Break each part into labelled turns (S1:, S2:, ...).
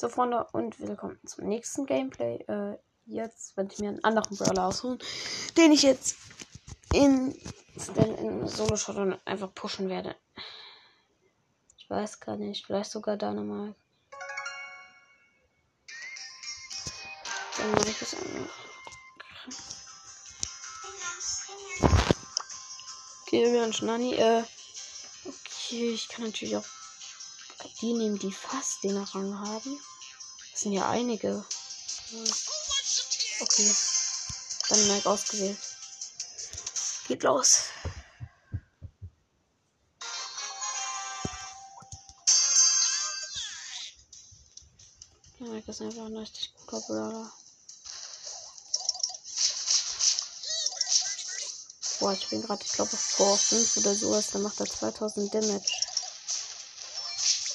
S1: So, Freunde, und willkommen zum nächsten Gameplay. Äh, jetzt werde ich mir einen anderen Brawler aussuchen, den ich jetzt in, in, Solo Shot einfach pushen werde. Ich weiß gar nicht, vielleicht sogar Dynamite. Dann mache ich das einfach. Okay, wir haben Schnani. Äh, okay, ich kann natürlich auch die nehmen, die fast den Rang haben. Das sind ja einige. Okay. Dann Mike ausgewählt. Geht los. Mike ist einfach ein richtig guter Brawler. Boah, ich bin gerade, ich glaube, vor 5 oder sowas. Dann macht er 2000 Damage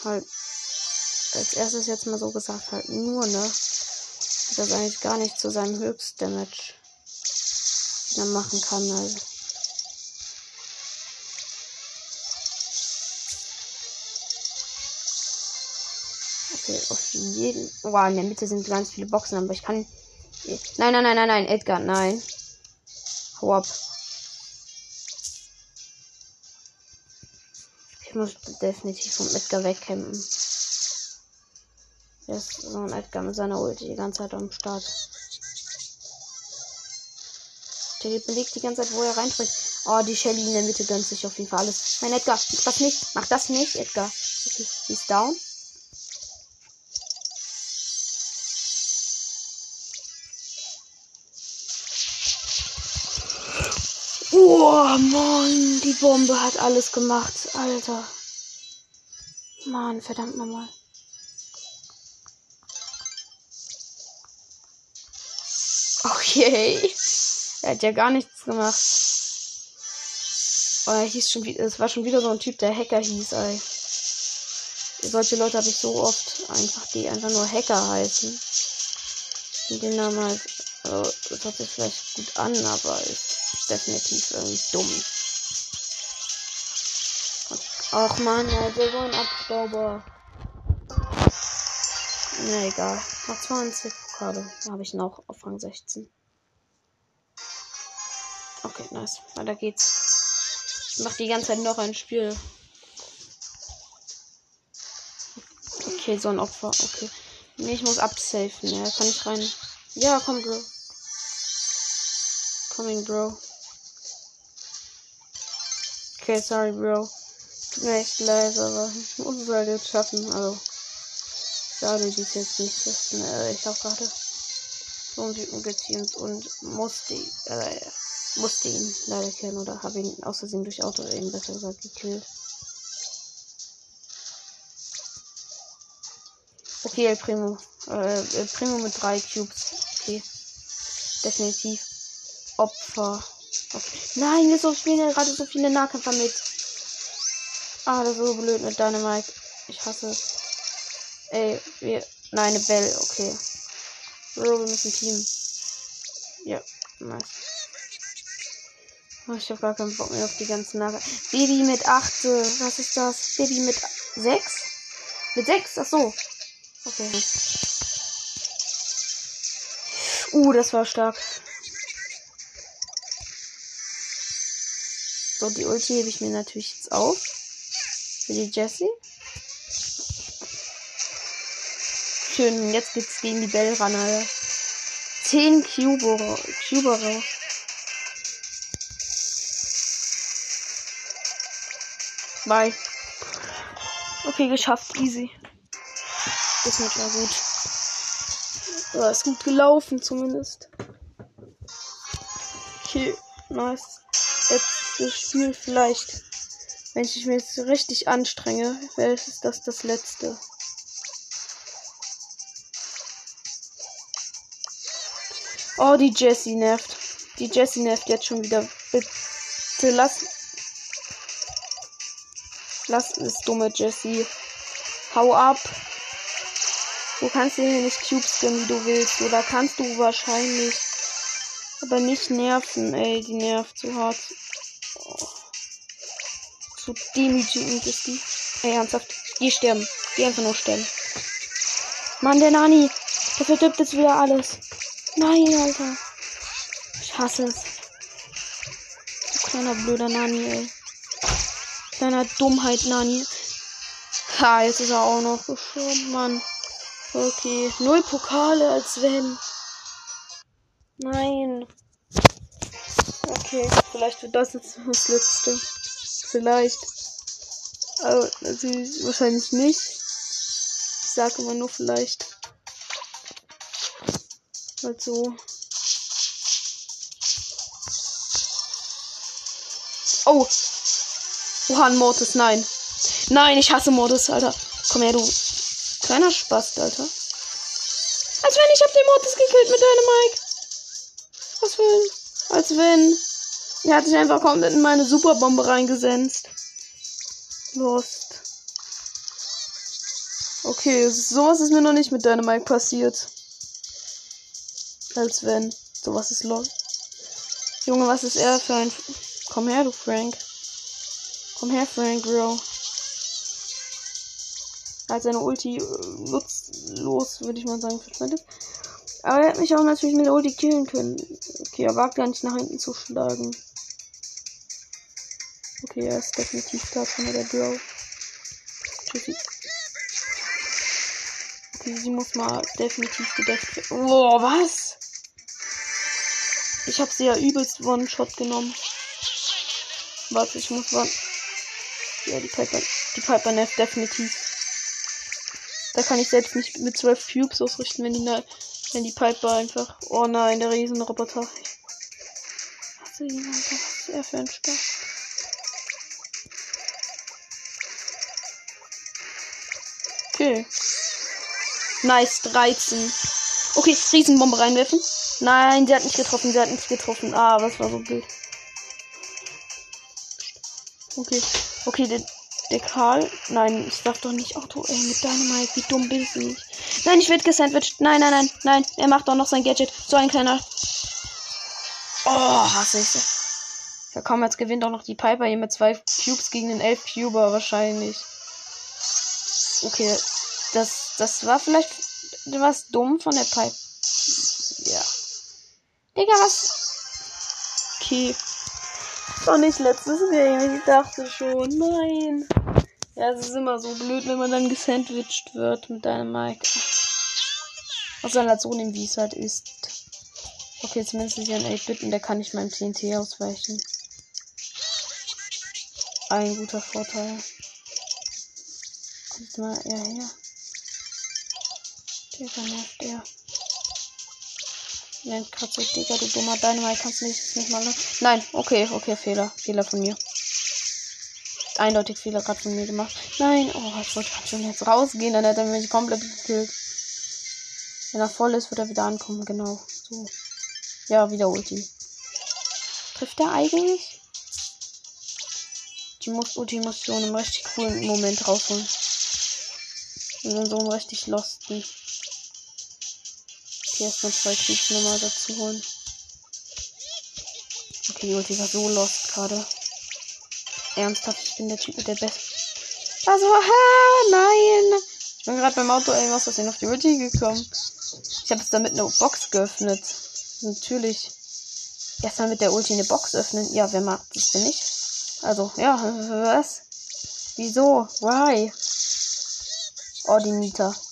S1: halt als erstes jetzt mal so gesagt halt nur, ne? Das eigentlich gar nicht zu seinem Höchstdamage den er machen kann, also. Okay, auf jeden. Wow, in der Mitte sind ganz viele Boxen, aber ich kann. Nein, nein, nein, nein, nein, Edgar, nein. Hau ab. Ich muss definitiv vom Edgar wegkämpfen. Der ist so ein Edgar mit seiner Ulti die ganze Zeit am Start. Der belegt die ganze Zeit, wo er reinspringt. Oh, die Shelly in der Mitte gönnt sich auf jeden Fall alles. Nein, Edgar, mach das nicht. Mach das nicht, Edgar. Okay, sie ist down. Oh Mann, die Bombe hat alles gemacht, Alter. Mann, verdammt nochmal. Okay. Er hat ja gar nichts gemacht. Oh, er hieß schon wieder, es war schon wieder so ein Typ, der Hacker hieß, ey. Solche Leute habe ich so oft einfach, die einfach nur Hacker heißen. Und den Namen halt, also, das hört sich vielleicht gut an, aber ist definitiv irgendwie dumm. Ach man, ist so ein Abstauber. Na egal. Noch 20 Pokale. Da habe ich noch auf Rang 16. Okay, nice. Weiter geht's. Ich mach die ganze Zeit noch ein Spiel. Okay, so ein Opfer. Okay. Nee, ich muss absafen. Ja, kann ich rein. Ja, komm, Bro. Coming, Bro. Okay, sorry, Bro. Tut mir echt leid, aber ich muss es halt jetzt schaffen. Also, schade, die ist jetzt nicht. Das, ne, ich habe gerade so einen Typen geteamt und musste, äh, musste ihn leider killen oder habe ihn aus durch Auto eben besser gesagt gekillt. Okay, El Primo. Äh, El Primo mit drei Cubes. Okay. Definitiv. Opfer. Okay. Nein, wieso spielen ja gerade so viele Nahkämpfer mit? Ah, das ist so blöd mit Dynamite. Ich hasse es. Ey, wir. Nein, eine Bell, okay. Bro, wir müssen Team. Ja, nice. Oh, ich hab gar keinen Bock mehr auf die ganzen Nahkämpfer. Baby mit 8. Was ist das? Baby mit 6? Mit 6? Ach so. Okay. Uh, das war stark. So, die Ulti hebe ich mir natürlich jetzt auf. Für die Jessie. Schön, jetzt geht's gegen die Bell ran, Alter. 10 Cuber, Cuber Bye. Okay, geschafft. Easy. Das Match war gut. Ja, ist gut gelaufen zumindest. Okay, nice. Jetzt das Spiel vielleicht. Wenn ich mich jetzt richtig anstrenge, wäre es das das letzte. Oh, die Jessie nervt. Die Jessie nervt jetzt schon wieder. Bitte lass. Lass es, dumme Jessie. Hau ab. Du kannst dir nicht Cubes gönnen, wie du willst. Oder kannst du wahrscheinlich. Aber nicht nerven, ey. Die nervt so hart. Oh. So demütigend ist die. Ey, ernsthaft. Geh sterben. Geh einfach nur sterben. Mann, der Nani. Der verdirbt jetzt wieder alles. Nein, Alter. Ich hasse es. Du kleiner blöder Nani, ey. Kleiner Dummheit, Nani. Ha, jetzt ist er auch noch gestorben, Mann. Okay. Null Pokale, als wenn. Nein. Okay, vielleicht wird das jetzt das letzte. Vielleicht. Aber natürlich wahrscheinlich nicht. Ich sage immer nur vielleicht. Halt so. Oh. Wuhan Mortis, nein. Nein, ich hasse Mortis, Alter. Komm her, du. Kleiner Spaß, Alter. Als wenn ich hab den Mortis gekillt mit deinem Mike. Was ein. Als wenn. Er hat sich einfach komplett in meine Superbombe reingesenzt. Lost. Okay, sowas ist mir noch nicht mit deinem Mike passiert. Als wenn. Sowas ist los. Junge, was ist er für ein. Komm her, du Frank. Komm her, Frank, hat seine Ulti äh, nutzlos, würde ich mal sagen, verschwendet. Aber er hat mich auch natürlich mit der Ulti killen können. Okay, er wagt gar nicht nach hinten zu schlagen. Okay, er ist definitiv da von der Bro. Tschüssi. Okay, sie muss mal definitiv gedeckt werden. Oh, was? Ich habe sie ja übelst One-Shot genommen. Warte, ich muss warten. Ja, die Piper, die Piper nervt definitiv. Da kann ich selbst nicht mit 12 Cubes ausrichten, wenn die, wenn die Piper einfach. Oh nein, der Riesenroboter. Was ist er für ein Spaß? Okay. Nice, 13. Okay, Riesenbombe reinwerfen. Nein, sie hat nicht getroffen, sie hat nicht getroffen. Ah, was war so blöd. Okay, okay, der, der Karl. Nein, ich darf doch nicht Auto. Ey, mit Dynamite, wie dumm bin ich nicht. Nein, ich werde gesandwiched. Nein, nein, nein, nein. Er macht doch noch sein Gadget. So ein kleiner. Oh, hasse ich. Ja, komm, jetzt gewinnt auch noch die Piper hier mit zwei Cubes gegen den elf Cuber wahrscheinlich. Okay, das, das war vielleicht was dumm von der Pipe. Ja. Digga, was? Okay. Doch nicht letztes Game. Ich dachte schon, nein. Ja, es ist immer so blöd, wenn man dann gesandwiched wird mit deinem Mike. Was soll halt so nehmen, wie es halt ist. Okay, zumindest ist hier ein 8-Bit und der kann nicht meinem TNT ausweichen. Ein guter Vorteil. Kommt mal eher her. Digga, nervt der. Gerade so, Digga, du dummer Dynamite, kannst du nicht, nicht mal. Nein, okay, okay, Fehler. Fehler von mir. Eindeutig Fehler gerade von mir gemacht. Nein, oh, ich wollte gerade schon jetzt rausgehen, dann hätte er mich komplett gekillt. Wenn er voll ist, wird er wieder ankommen, genau. So. Ja, wieder Ulti. Trifft er eigentlich? Die muss Ulti muss so einen richtig coolen Moment rausholen. In so einem richtig losten. Okay, erstmal zwei Cubes nochmal dazu holen. Okay, die Ulti war so lost gerade. Ernsthaft, ich bin der Typ mit der besten. Also, ha, nein. Ich bin gerade beim Auto irgendwas aus auf die Ulti gekommen. Ich habe jetzt damit eine Box geöffnet. Natürlich. Erstmal mit der Ulti eine Box öffnen. Ja, wer macht das denn nicht? Also, ja, was? Wieso? Why? Oh.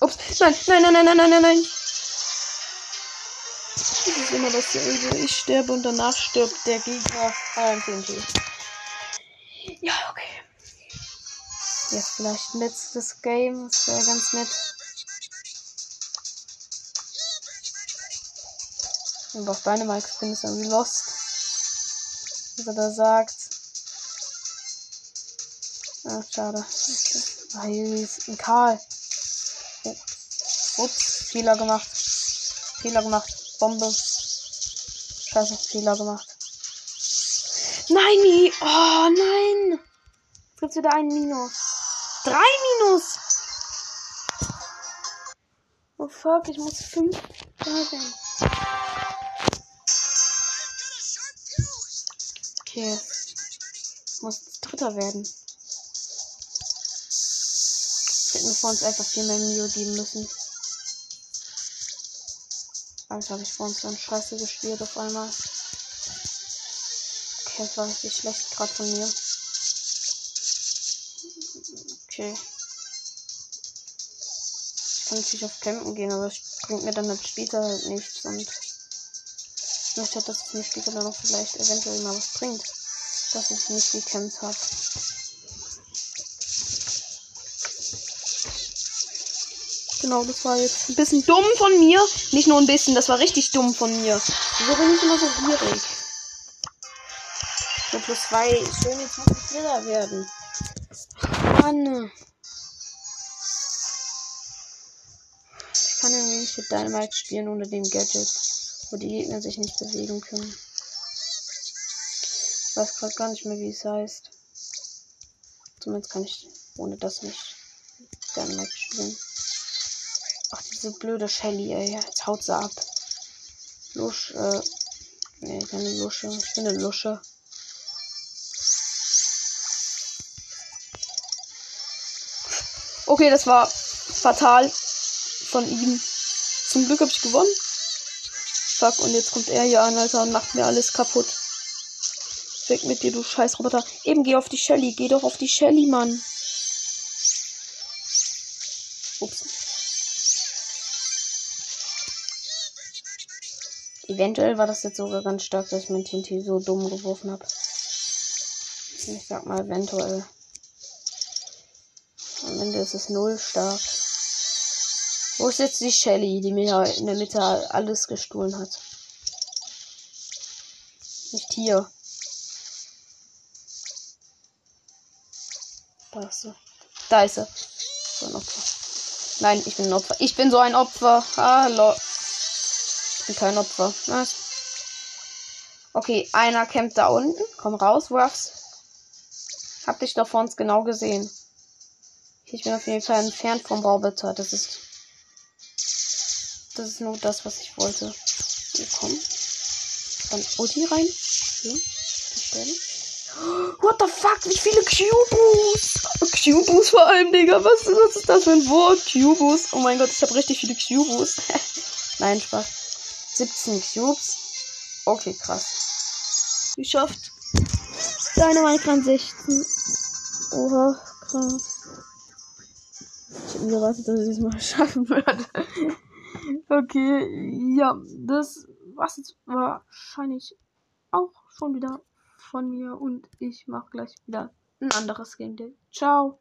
S1: Ups, nein, nein, nein, nein, nein, nein, nein. Das ist immer das selbe. Ich sterbe und danach stirbt der Gegner. Ah, TNT. Ja, okay. Jetzt vielleicht ein letztes Game. Das wäre ganz nett. Und auf Dynamite bin ich dann lost. Was er da sagt. Ach, schade. Okay. Ah, hier ist ein Karl. Oh. Ups, Fehler gemacht. Fehler gemacht. Bombe. Scheiße, Fehler gemacht. Nein. Oh, nein. Jetzt gibt's wieder ein Minus. Drei Minus. Oh fuck, ich muss fünf sagen. Okay. Ich muss Dritter werden. Hätten vor uns einfach viel mehr Mühe geben müssen. Alter, habe ich vor uns dann scheiße gespielt auf einmal. Okay, das war richtig schlecht gerade von mir. Okay. Ich kann natürlich auf Campen gehen, aber es bringt mir dann halt später halt nichts und ich möchte halt, dass es mir später dann auch vielleicht eventuell mal was bringt, dass ich nicht gekämpft habe. Genau, das war jetzt ein bisschen dumm von mir. Nicht nur ein bisschen, das war richtig dumm von mir. Wieso bin ich immer so gierig? Nur plus zwei schön, jetzt muss ich wieder werden. Mann. Ich kann irgendwie nicht mit Dynamite spielen ohne dem Gadget, wo die Gegner sich nicht bewegen können. Ich weiß gerade gar nicht mehr, wie es heißt. Zumindest kann ich ohne das nicht Dynamite spielen. Ach, diese blöde Shelly, ey. Jetzt haut sie ab. Lusch, äh. Nee, keine Lusche. Ich bin eine Lusche. Okay, das war fatal von ihm. Zum Glück habe ich gewonnen. Fuck, und jetzt kommt er hier an, Alter, und macht mir alles kaputt. Weg mit dir, du scheiß Roboter. Eben, geh auf die Shelly. Geh doch auf die Shelly, Mann. Ups. Eventuell war das jetzt sogar ganz stark, dass ich mein TNT so dumm geworfen habe. Ich sag mal eventuell. Am Ende ist es null stark. Wo ist jetzt die Shelly, die mir in der Mitte alles gestohlen hat? Nicht hier. Da ist sie. Da ist sie. So ein Opfer. Nein, ich bin ein Opfer. Ich bin so ein Opfer. Hallo. Ich bin kein Opfer. Was? Okay, einer kämpft da unten. Komm raus, Ruffs. Hab dich da vor uns genau gesehen. Ich bin auf jeden Fall entfernt vom Roboter. Das ist. Das ist nur das, was ich wollte. Hier, komm. Dann Ulti rein. Hier. Bestellen. What the fuck? Wie viele Cubus? Cubus vor allem, Digga. Was, was ist das für ein Wort? Cubus. Oh mein Gott, ich habe richtig viele Cubus. Nein, Spaß. 17 Cubes. Okay, krass. Geschafft. Deine Minecraft 16. Oha, krass. Ich hätte mir geraten, dass ich es mal schaffen würde. okay, ja, das was jetzt wahrscheinlich auch schon wieder von mir und ich mache gleich wieder ein anderes Game Day. Ciao.